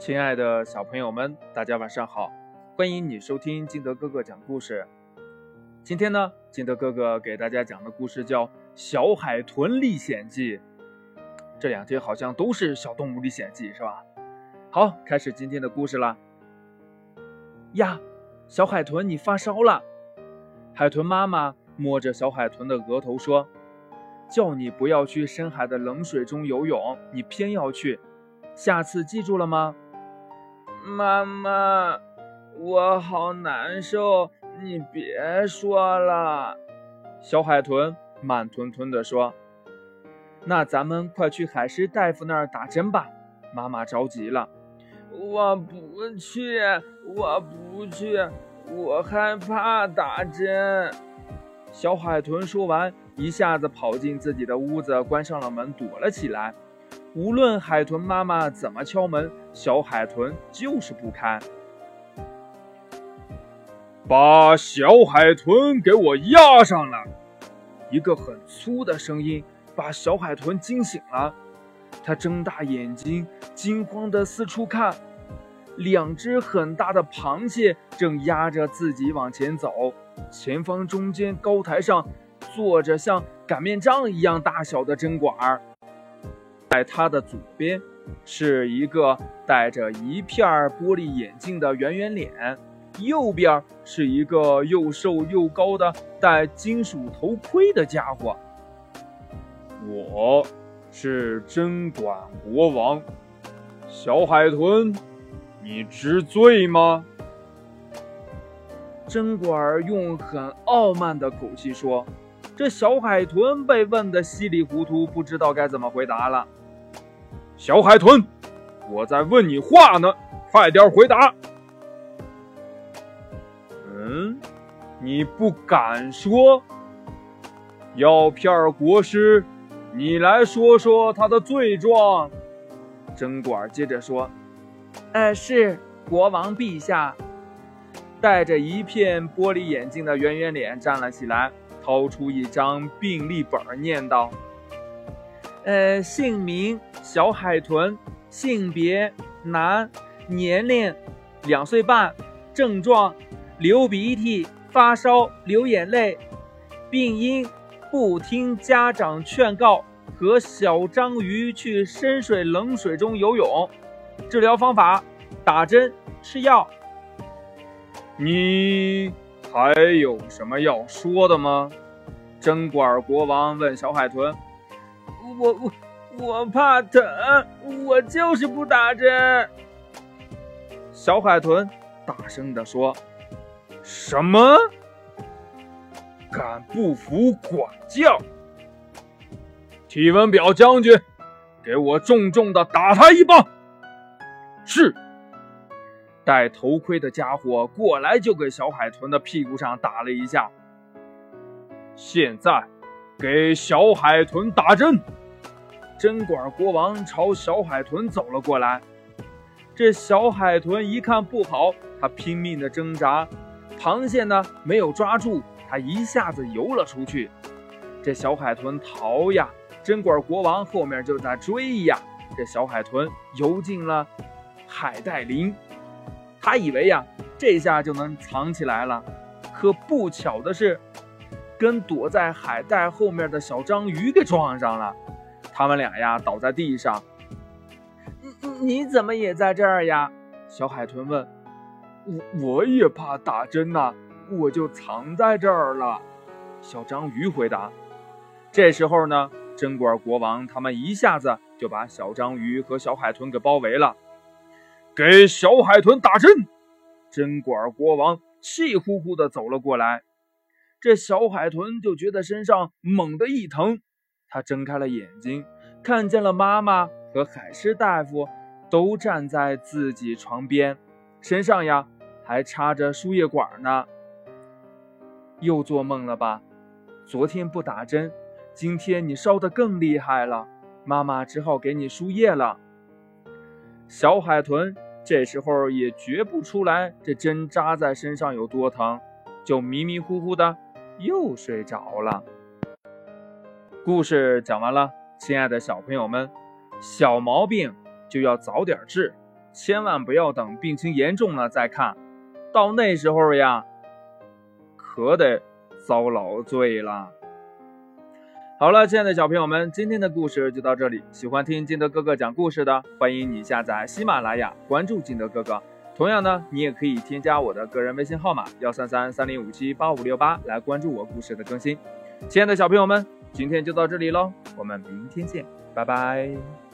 亲爱的小朋友们，大家晚上好！欢迎你收听金德哥哥讲故事。今天呢，金德哥哥给大家讲的故事叫《小海豚历险记》。这两天好像都是小动物历险记，是吧？好，开始今天的故事啦。呀，小海豚，你发烧了！海豚妈妈摸着小海豚的额头说：“叫你不要去深海的冷水中游泳，你偏要去，下次记住了吗？”妈妈，我好难受，你别说了。小海豚慢吞吞地说：“那咱们快去海狮大夫那儿打针吧。”妈妈着急了：“我不去，我不去，我害怕打针。”小海豚说完，一下子跑进自己的屋子，关上了门，躲了起来。无论海豚妈妈怎么敲门，小海豚就是不开。把小海豚给我压上来！一个很粗的声音把小海豚惊醒了。他睁大眼睛，惊慌地四处看，两只很大的螃蟹正压着自己往前走。前方中间高台上坐着像擀面杖一样大小的针管儿。在他的左边是一个戴着一片玻璃眼镜的圆圆脸，右边是一个又瘦又高的戴金属头盔的家伙。我是针管国王，小海豚，你知罪吗？针管用很傲慢的口气说。这小海豚被问得稀里糊涂，不知道该怎么回答了。小海豚，我在问你话呢，快点回答。嗯，你不敢说？药片国师，你来说说他的罪状。针管接着说：“呃，是国王陛下。”戴着一片玻璃眼镜的圆圆脸站了起来，掏出一张病历本，念道。呃，姓名小海豚，性别男，年龄两岁半，症状流鼻涕、发烧、流眼泪，病因不听家长劝告和小章鱼去深水冷水中游泳，治疗方法打针吃药。你还有什么要说的吗？针管国王问小海豚。我我我怕疼，我就是不打针。小海豚大声地说：“什么？敢不服管教？体温表将军，给我重重的打他一棒！”是。戴头盔的家伙过来就给小海豚的屁股上打了一下。现在，给小海豚打针。针管国王朝小海豚走了过来，这小海豚一看不好，它拼命的挣扎，螃蟹呢没有抓住，它一下子游了出去。这小海豚逃呀，针管国王后面就在追呀。这小海豚游进了海带林，他以为呀这下就能藏起来了，可不巧的是，跟躲在海带后面的小章鱼给撞上了。他们俩呀，倒在地上。你你怎么也在这儿呀？小海豚问。我我也怕打针呐，我就藏在这儿了。小章鱼回答。这时候呢，针管国王他们一下子就把小章鱼和小海豚给包围了。给小海豚打针！针管国王气呼呼地走了过来。这小海豚就觉得身上猛地一疼。他睁开了眼睛，看见了妈妈和海狮大夫都站在自己床边，身上呀还插着输液管呢。又做梦了吧？昨天不打针，今天你烧得更厉害了，妈妈只好给你输液了。小海豚这时候也觉不出来这针扎在身上有多疼，就迷迷糊糊的又睡着了。故事讲完了，亲爱的小朋友们，小毛病就要早点治，千万不要等病情严重了再看，到那时候呀，可得遭老罪了。好了，亲爱的小朋友们，今天的故事就到这里。喜欢听金德哥哥讲故事的，欢迎你下载喜马拉雅，关注金德哥哥。同样呢，你也可以添加我的个人微信号码幺三三三零五七八五六八来关注我故事的更新。亲爱的小朋友们，今天就到这里喽，我们明天见，拜拜。